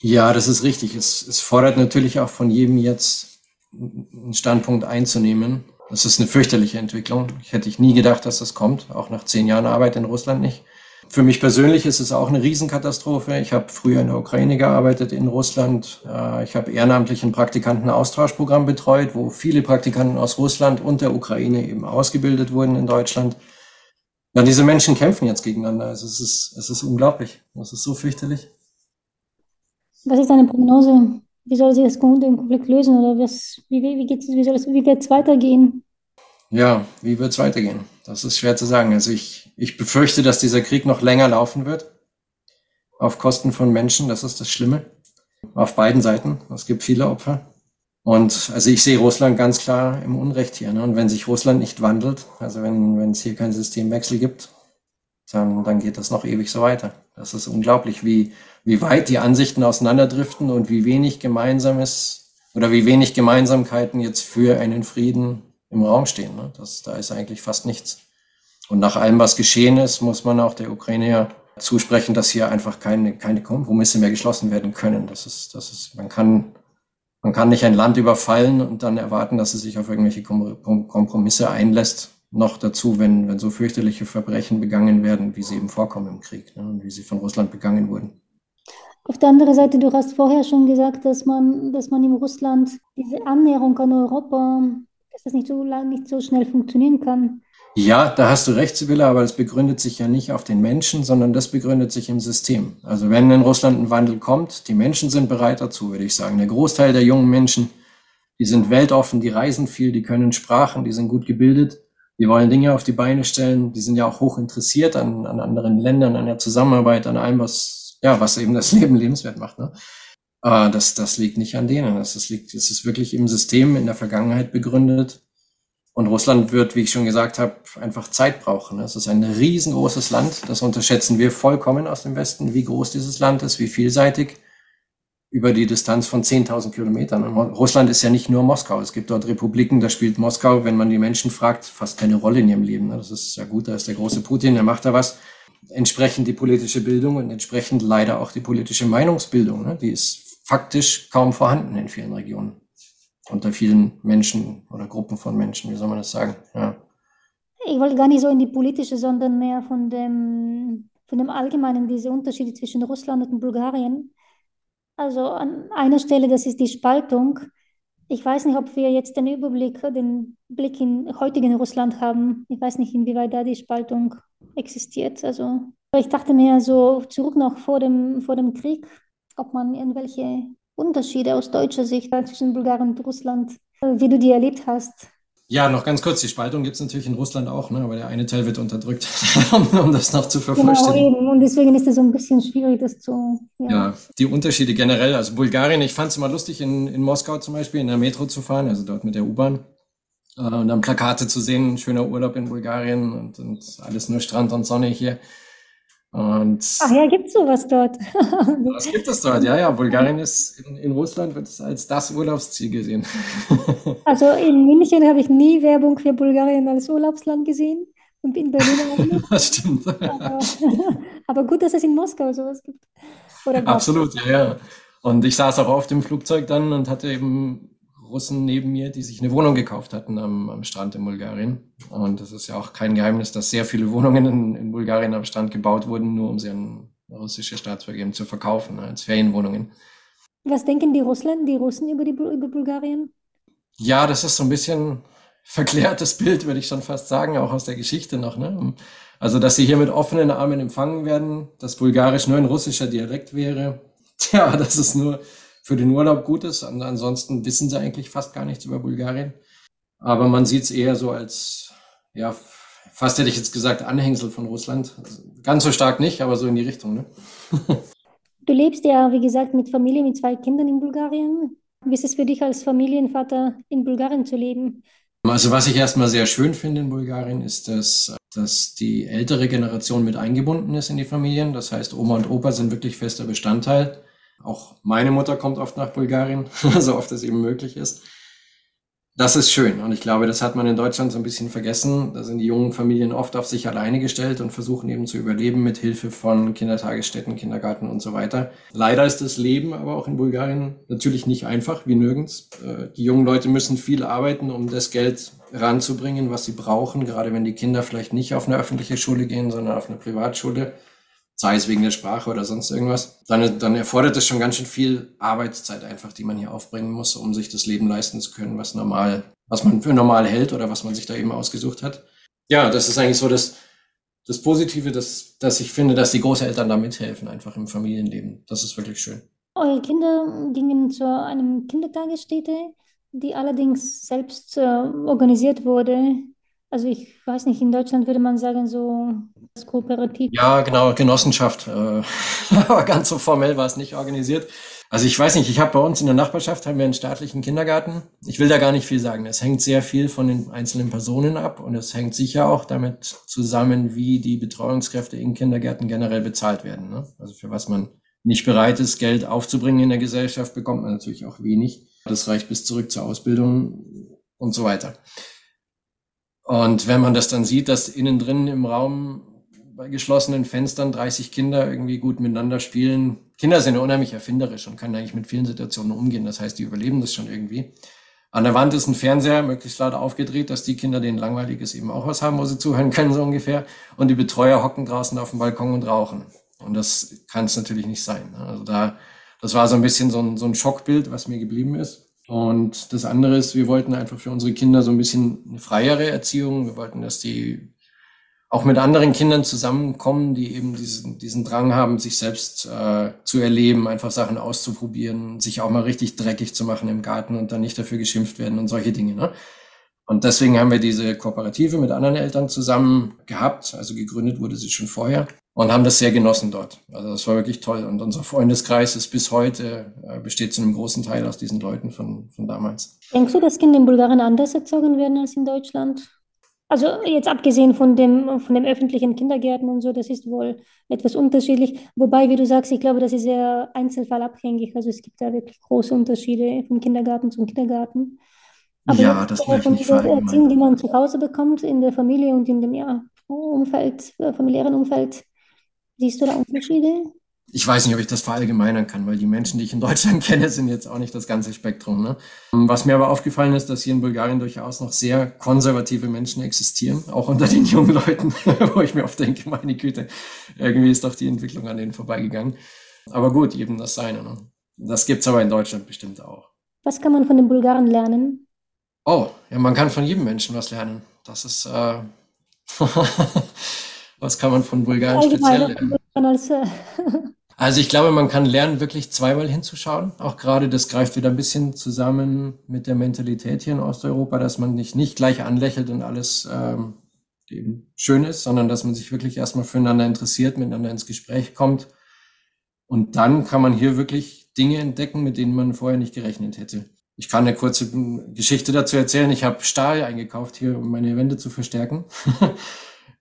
[SPEAKER 1] Ja, das ist richtig. Es, es fordert natürlich auch von jedem jetzt einen Standpunkt einzunehmen. Das ist eine fürchterliche Entwicklung. Ich hätte ich nie gedacht, dass das kommt, auch nach zehn Jahren Arbeit in Russland nicht. Für mich persönlich ist es auch eine Riesenkatastrophe. Ich habe früher in der Ukraine gearbeitet, in Russland. Äh, ich habe ehrenamtlich ein Praktikantenaustauschprogramm betreut, wo viele Praktikanten aus Russland und der Ukraine eben ausgebildet wurden in Deutschland. Ja, diese Menschen kämpfen jetzt gegeneinander. Also es ist, es ist unglaublich. Es ist so fürchterlich.
[SPEAKER 2] Was ist deine Prognose? Wie soll sich das Konflikt lösen oder was, wie, wie, wie, wie, soll es, wie wird es weitergehen?
[SPEAKER 1] Ja, wie wird es weitergehen? Das ist schwer zu sagen. Also ich, ich befürchte, dass dieser Krieg noch länger laufen wird. Auf Kosten von Menschen, das ist das Schlimme. Auf beiden Seiten. Es gibt viele Opfer. Und also ich sehe Russland ganz klar im Unrecht hier. Ne? Und wenn sich Russland nicht wandelt, also wenn, wenn es hier keinen Systemwechsel gibt, dann, dann geht das noch ewig so weiter. Das ist unglaublich, wie, wie weit die Ansichten auseinanderdriften und wie wenig Gemeinsames oder wie wenig Gemeinsamkeiten jetzt für einen Frieden im Raum stehen. Ne? Das, da ist eigentlich fast nichts. Und nach allem, was geschehen ist, muss man auch der Ukraine ja zusprechen, dass hier einfach keine, keine Kompromisse mehr geschlossen werden können. Das ist, das ist, man kann, man kann nicht ein Land überfallen und dann erwarten, dass es sich auf irgendwelche Kompromisse einlässt. Noch dazu, wenn, wenn so fürchterliche Verbrechen begangen werden, wie sie eben vorkommen im Krieg ne, und wie sie von Russland begangen wurden.
[SPEAKER 2] Auf der anderen Seite, du hast vorher schon gesagt, dass man, dass man in Russland diese Annäherung an Europa, dass das nicht so nicht so schnell funktionieren kann.
[SPEAKER 1] Ja, da hast du recht, Sibylle, aber das begründet sich ja nicht auf den Menschen, sondern das begründet sich im System. Also wenn in Russland ein Wandel kommt, die Menschen sind bereit dazu, würde ich sagen. Der Großteil der jungen Menschen, die sind weltoffen, die reisen viel, die können Sprachen, die sind gut gebildet, die wollen Dinge auf die Beine stellen, die sind ja auch hoch interessiert an, an anderen Ländern, an der Zusammenarbeit, an allem, was, ja, was eben das Leben lebenswert macht. Ne? Aber das, das liegt nicht an denen. Das, das liegt, es ist wirklich im System in der Vergangenheit begründet und Russland wird, wie ich schon gesagt habe, einfach Zeit brauchen. Es ist ein riesengroßes Land. Das unterschätzen wir vollkommen aus dem Westen, wie groß dieses Land ist, wie vielseitig über die Distanz von 10.000 Kilometern. Und Russland ist ja nicht nur Moskau. Es gibt dort Republiken, da spielt Moskau, wenn man die Menschen fragt, fast keine Rolle in ihrem Leben. Das ist ja gut, da ist der große Putin, der macht da was. Entsprechend die politische Bildung und entsprechend leider auch die politische Meinungsbildung. Die ist faktisch kaum vorhanden in vielen Regionen unter vielen Menschen oder Gruppen von Menschen, wie soll man das sagen? Ja.
[SPEAKER 2] Ich wollte gar nicht so in die politische, sondern mehr von dem, von dem Allgemeinen, diese Unterschiede zwischen Russland und Bulgarien. Also an einer Stelle, das ist die Spaltung. Ich weiß nicht, ob wir jetzt den Überblick, den Blick in heutigen Russland haben. Ich weiß nicht, inwieweit da die Spaltung existiert. Also ich dachte mir so zurück noch vor dem, vor dem Krieg, ob man irgendwelche Unterschiede aus deutscher Sicht zwischen Bulgarien und Russland, wie du die erlebt hast?
[SPEAKER 1] Ja, noch ganz kurz, die Spaltung gibt es natürlich in Russland auch, ne? aber der eine Teil wird unterdrückt, um, das noch zu vervollständigen.
[SPEAKER 2] Genau, eben. Und deswegen ist es so ein bisschen schwierig, das zu...
[SPEAKER 1] Ja, ja die Unterschiede generell, also Bulgarien, ich fand es immer lustig, in, in Moskau zum Beispiel in der Metro zu fahren, also dort mit der U-Bahn. Äh, und dann Plakate zu sehen, schöner Urlaub in Bulgarien und, und alles nur Strand und Sonne hier.
[SPEAKER 2] Und Ach ja, gibt es sowas dort?
[SPEAKER 1] Was gibt es dort? Ja, ja. Bulgarien ist in, in Russland wird es als das Urlaubsziel gesehen.
[SPEAKER 2] Also in München habe ich nie Werbung für Bulgarien als Urlaubsland gesehen und in Berlin auch nicht.
[SPEAKER 1] Das stimmt.
[SPEAKER 2] Aber, aber, gut, dass es in Moskau sowas gibt.
[SPEAKER 1] Absolut, ja, ja. Und ich saß auch auf dem Flugzeug dann und hatte eben Russen neben mir, die sich eine Wohnung gekauft hatten am, am Strand in Bulgarien. Und es ist ja auch kein Geheimnis, dass sehr viele Wohnungen in, in Bulgarien am Strand gebaut wurden, nur um sie an russische Staatsbürger zu verkaufen, als Ferienwohnungen.
[SPEAKER 2] Was denken die Russen, die Russen über, die, über Bulgarien?
[SPEAKER 1] Ja, das ist so ein bisschen verklärtes Bild, würde ich schon fast sagen, auch aus der Geschichte noch. Ne? Also, dass sie hier mit offenen Armen empfangen werden, dass Bulgarisch nur ein russischer Dialekt wäre. Tja, das ist nur für den Urlaub gut ist. Und ansonsten wissen sie eigentlich fast gar nichts über Bulgarien. Aber man sieht es eher so als, ja, fast hätte ich jetzt gesagt, Anhängsel von Russland. Also ganz so stark nicht, aber so in die Richtung. Ne?
[SPEAKER 2] du lebst ja, wie gesagt, mit Familie, mit zwei Kindern in Bulgarien. Wie ist es für dich als Familienvater in Bulgarien zu leben?
[SPEAKER 1] Also was ich erstmal sehr schön finde in Bulgarien ist, dass dass die ältere Generation mit eingebunden ist in die Familien. Das heißt, Oma und Opa sind wirklich fester Bestandteil. Auch meine Mutter kommt oft nach Bulgarien, so oft es eben möglich ist. Das ist schön. Und ich glaube, das hat man in Deutschland so ein bisschen vergessen. Da sind die jungen Familien oft auf sich alleine gestellt und versuchen eben zu überleben mit Hilfe von Kindertagesstätten, Kindergarten und so weiter. Leider ist das Leben aber auch in Bulgarien natürlich nicht einfach, wie nirgends. Äh, die jungen Leute müssen viel arbeiten, um das Geld ranzubringen, was sie brauchen, gerade wenn die Kinder vielleicht nicht auf eine öffentliche Schule gehen, sondern auf eine Privatschule sei es wegen der Sprache oder sonst irgendwas, dann, dann erfordert es schon ganz schön viel Arbeitszeit einfach, die man hier aufbringen muss, um sich das Leben leisten zu können, was normal, was man für normal hält oder was man sich da eben ausgesucht hat. Ja, das ist eigentlich so das, das Positive, dass, dass ich finde, dass die Großeltern da mithelfen, einfach im Familienleben. Das ist wirklich schön.
[SPEAKER 2] Eure Kinder gingen zu einem Kindertagesstätte, die allerdings selbst äh, organisiert wurde. Also ich weiß nicht, in Deutschland würde man sagen, so kooperativ.
[SPEAKER 1] Ja, genau, Genossenschaft. Äh, aber ganz so formell war es nicht organisiert. Also ich weiß nicht, ich habe bei uns in der Nachbarschaft haben wir einen staatlichen Kindergarten. Ich will da gar nicht viel sagen. Es hängt sehr viel von den einzelnen Personen ab und es hängt sicher auch damit zusammen, wie die Betreuungskräfte in Kindergärten generell bezahlt werden. Ne? Also für was man nicht bereit ist, Geld aufzubringen in der Gesellschaft, bekommt man natürlich auch wenig. Das reicht bis zurück zur Ausbildung und so weiter. Und wenn man das dann sieht, dass innen drin im Raum bei geschlossenen Fenstern 30 Kinder irgendwie gut miteinander spielen. Kinder sind ja unheimlich erfinderisch und können eigentlich mit vielen Situationen umgehen. Das heißt, die überleben das schon irgendwie. An der Wand ist ein Fernseher, möglichst laut aufgedreht, dass die Kinder, denen langweilig ist, eben auch was haben, wo sie zuhören können, so ungefähr. Und die Betreuer hocken draußen auf dem Balkon und rauchen. Und das kann es natürlich nicht sein. Ne? Also da, das war so ein bisschen so ein, so ein Schockbild, was mir geblieben ist. Und das andere ist, wir wollten einfach für unsere Kinder so ein bisschen eine freiere Erziehung. Wir wollten, dass die auch mit anderen Kindern zusammenkommen, die eben diesen, diesen Drang haben, sich selbst äh, zu erleben, einfach Sachen auszuprobieren, sich auch mal richtig dreckig zu machen im Garten und dann nicht dafür geschimpft werden und solche Dinge. Ne? Und deswegen haben wir diese Kooperative mit anderen Eltern zusammen gehabt, also gegründet wurde sie schon vorher und haben das sehr genossen dort. Also das war wirklich toll. Und unser Freundeskreis ist bis heute, äh, besteht zu einem großen Teil aus diesen Leuten von, von damals.
[SPEAKER 2] Denkst du, dass Kinder in Bulgarien anders erzogen werden als in Deutschland? Also jetzt abgesehen von dem, von dem öffentlichen Kindergärten und so, das ist wohl etwas unterschiedlich. Wobei, wie du sagst, ich glaube, das ist sehr einzelfallabhängig. Also es gibt da wirklich große Unterschiede vom Kindergarten zum Kindergarten.
[SPEAKER 1] Aber ja, das
[SPEAKER 2] von dieser Erziehung, die man zu Hause bekommt, in der Familie und in dem ja, Umfeld, äh, familiären Umfeld, siehst du da Unterschiede?
[SPEAKER 1] Ich weiß nicht, ob ich das verallgemeinern kann, weil die Menschen, die ich in Deutschland kenne, sind jetzt auch nicht das ganze Spektrum. Ne? Was mir aber aufgefallen ist, dass hier in Bulgarien durchaus noch sehr konservative Menschen existieren, auch unter den jungen Leuten, wo ich mir oft denke, meine Güte, irgendwie ist doch die Entwicklung an denen vorbeigegangen. Aber gut, jedem das Seine. Ne? Das gibt's aber in Deutschland bestimmt auch.
[SPEAKER 2] Was kann man von den Bulgaren lernen?
[SPEAKER 1] Oh, ja, man kann von jedem Menschen was lernen. Das ist, äh, was kann man von Bulgaren speziell lernen? Also ich glaube, man kann lernen, wirklich zweimal hinzuschauen. Auch gerade das greift wieder ein bisschen zusammen mit der Mentalität hier in Osteuropa, dass man nicht, nicht gleich anlächelt und alles ähm, eben schön ist, sondern dass man sich wirklich erstmal füreinander interessiert, miteinander ins Gespräch kommt. Und dann kann man hier wirklich Dinge entdecken, mit denen man vorher nicht gerechnet hätte. Ich kann eine kurze Geschichte dazu erzählen. Ich habe Stahl eingekauft hier, um meine Wände zu verstärken.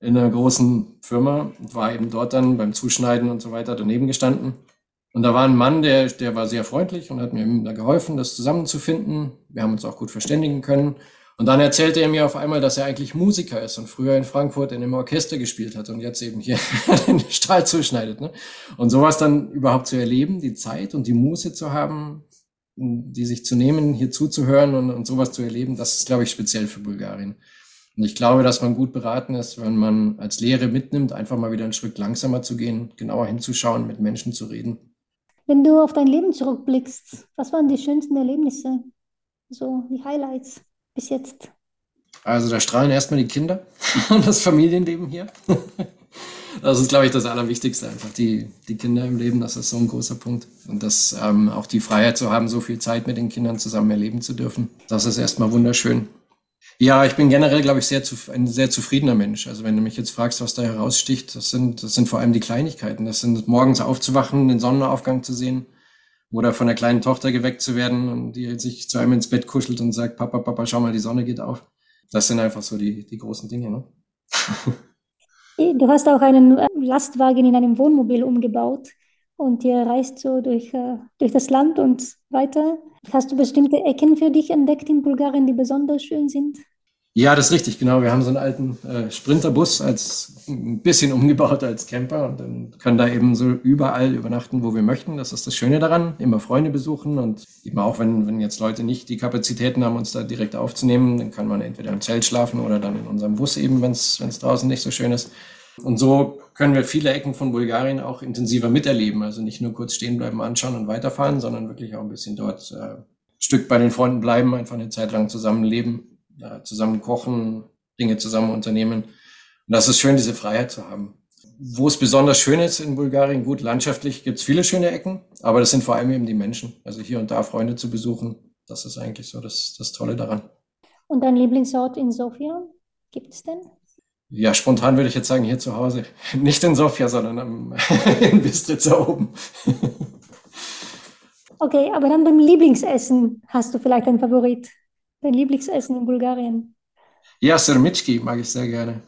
[SPEAKER 1] in einer großen Firma und war eben dort dann beim Zuschneiden und so weiter daneben gestanden. Und da war ein Mann, der, der war sehr freundlich und hat mir da geholfen, das zusammenzufinden. Wir haben uns auch gut verständigen können. Und dann erzählte er mir auf einmal, dass er eigentlich Musiker ist und früher in Frankfurt in einem Orchester gespielt hat und jetzt eben hier den Stahl zuschneidet. Ne? Und sowas dann überhaupt zu erleben, die Zeit und die Muße zu haben, die sich zu nehmen, hier zuzuhören und, und sowas zu erleben, das ist, glaube ich, speziell für Bulgarien. Und ich glaube, dass man gut beraten ist, wenn man als Lehre mitnimmt, einfach mal wieder einen Schritt langsamer zu gehen, genauer hinzuschauen, mit Menschen zu reden.
[SPEAKER 2] Wenn du auf dein Leben zurückblickst, was waren die schönsten Erlebnisse? So die Highlights bis jetzt?
[SPEAKER 1] Also da strahlen erstmal die Kinder und das Familienleben hier. Das ist, glaube ich, das Allerwichtigste, einfach die, die Kinder im Leben, das ist so ein großer Punkt. Und das ähm, auch die Freiheit zu haben, so viel Zeit mit den Kindern zusammen erleben zu dürfen, das ist erstmal wunderschön. Ja, ich bin generell, glaube ich, sehr zu, ein sehr zufriedener Mensch. Also wenn du mich jetzt fragst, was da heraussticht, das sind, das sind vor allem die Kleinigkeiten. Das sind morgens aufzuwachen, den Sonnenaufgang zu sehen oder von der kleinen Tochter geweckt zu werden und die sich zu einem ins Bett kuschelt und sagt, Papa, Papa, schau mal, die Sonne geht auf. Das sind einfach so die, die großen Dinge. Ne?
[SPEAKER 2] Du hast auch einen äh, Lastwagen in einem Wohnmobil umgebaut und ihr reist so durch, äh, durch das Land und weiter. Hast du bestimmte Ecken für dich entdeckt in Bulgarien, die besonders schön sind?
[SPEAKER 1] Ja, das ist richtig, genau. Wir haben so einen alten äh, Sprinterbus als ein bisschen umgebaut als Camper und dann können da eben so überall übernachten, wo wir möchten. Das ist das Schöne daran. Immer Freunde besuchen und eben auch, wenn, wenn jetzt Leute nicht die Kapazitäten haben, uns da direkt aufzunehmen, dann kann man entweder im Zelt schlafen oder dann in unserem Bus eben, wenn es draußen nicht so schön ist. Und so können wir viele Ecken von Bulgarien auch intensiver miterleben. Also nicht nur kurz stehen bleiben, anschauen und weiterfahren, sondern wirklich auch ein bisschen dort äh, Stück bei den Freunden bleiben, einfach eine Zeit lang zusammenleben ja, zusammen kochen, Dinge zusammen unternehmen. Und das ist schön, diese Freiheit zu haben. Wo es besonders schön ist in Bulgarien, gut, landschaftlich gibt es viele schöne Ecken, aber das sind vor allem eben die Menschen. Also hier und da Freunde zu besuchen, das ist eigentlich so das, das Tolle daran.
[SPEAKER 2] Und dein Lieblingsort in Sofia, gibt es denn?
[SPEAKER 1] Ja, spontan würde ich jetzt sagen, hier zu Hause. Nicht in Sofia, sondern am, in Bistritza oben.
[SPEAKER 2] okay, aber dann beim Lieblingsessen hast du vielleicht einen Favorit? Dein Lieblingsessen in Bulgarien?
[SPEAKER 1] Ja, Sirmitschki mag ich sehr gerne.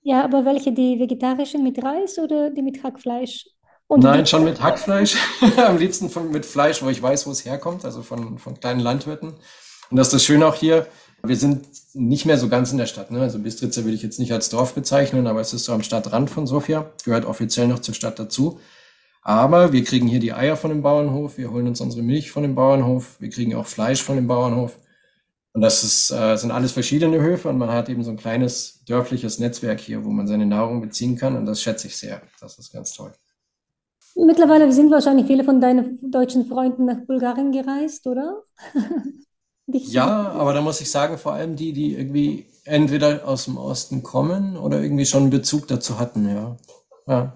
[SPEAKER 2] Ja, aber welche? Die vegetarischen mit Reis oder die mit Hackfleisch?
[SPEAKER 1] Und Nein, schon mit Hackfleisch. Am liebsten von, mit Fleisch, wo ich weiß, wo es herkommt, also von, von kleinen Landwirten. Und das ist das Schöne auch hier. Wir sind nicht mehr so ganz in der Stadt. Ne? Also Bistritza würde ich jetzt nicht als Dorf bezeichnen, aber es ist so am Stadtrand von Sofia, gehört offiziell noch zur Stadt dazu. Aber wir kriegen hier die Eier von dem Bauernhof, wir holen uns unsere Milch von dem Bauernhof, wir kriegen auch Fleisch von dem Bauernhof. Und das ist, äh, sind alles verschiedene Höfe und man hat eben so ein kleines dörfliches Netzwerk hier, wo man seine Nahrung beziehen kann und das schätze ich sehr. Das ist ganz toll.
[SPEAKER 2] Mittlerweile sind wahrscheinlich viele von deinen deutschen Freunden nach Bulgarien gereist, oder?
[SPEAKER 1] ja, aber da muss ich sagen, vor allem die, die irgendwie entweder aus dem Osten kommen oder irgendwie schon einen Bezug dazu hatten, ja. ja.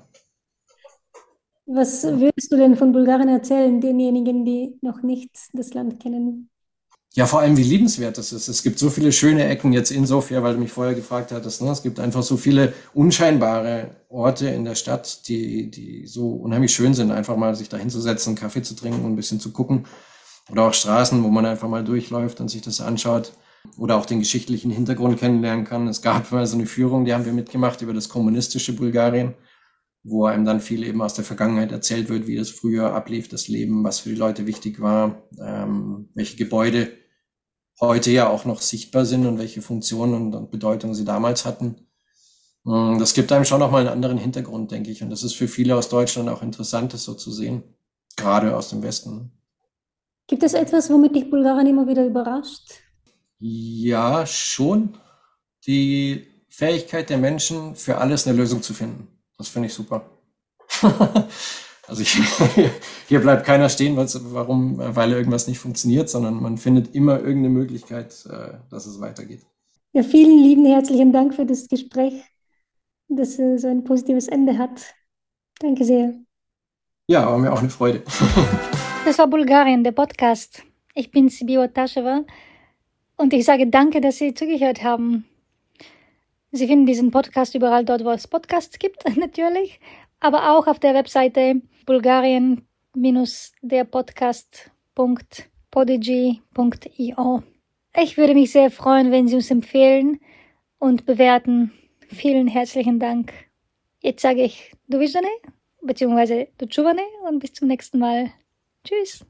[SPEAKER 2] Was würdest du denn von Bulgarien erzählen, denjenigen, die noch nicht das Land kennen?
[SPEAKER 1] ja, vor allem wie liebenswert das ist. Es gibt so viele schöne Ecken jetzt in Sofia, weil du mich vorher gefragt hattest. Ne? Es gibt einfach so viele unscheinbare Orte in der Stadt, die, die so unheimlich schön sind, einfach mal sich da hinzusetzen, Kaffee zu trinken und ein bisschen zu gucken. Oder auch Straßen, wo man einfach mal durchläuft und sich das anschaut. Oder auch den geschichtlichen Hintergrund kennenlernen kann. Es gab mal so eine Führung, die haben wir mitgemacht über das kommunistische Bulgarien, wo einem dann viel eben aus der Vergangenheit erzählt wird, wie das früher ablief, das Leben, was für die Leute wichtig war, ähm, welche Gebäude heute ja auch noch sichtbar sind und welche Funktionen und Bedeutung sie damals hatten. Mm, das gibt einem schon nochmal einen anderen Hintergrund, denke ich. Und das ist für viele aus Deutschland auch interessant, das so zu sehen. Gerade aus dem Westen.
[SPEAKER 2] Gibt es etwas, womit dich Bulgarien immer wieder überrascht?
[SPEAKER 1] Ja, schon. Die Fähigkeit der Menschen, für alles eine Lösung zu finden. Das finde ich super. Also ich, hier bleibt keiner stehen, warum, weil irgendwas nicht funktioniert, sondern man findet immer irgendeine Möglichkeit, äh, dass es weitergeht.
[SPEAKER 2] Ja, vielen lieben herzlichen Dank für das Gespräch, das äh, so ein positives Ende hat. Danke sehr.
[SPEAKER 1] Ja, war mir auch eine Freude.
[SPEAKER 2] Das war Bulgarien, der Podcast. Ich bin Sibiwa Taschewa und ich sage danke, dass Sie zugehört haben. Sie finden diesen Podcast überall dort, wo es Podcasts gibt, natürlich, aber auch auf der Webseite bulgarien-derpodcast.podigy.io. Ich würde mich sehr freuen, wenn Sie uns empfehlen und bewerten. Vielen herzlichen Dank. Jetzt sage ich du Duvidane, beziehungsweise du und bis zum nächsten Mal. Tschüss.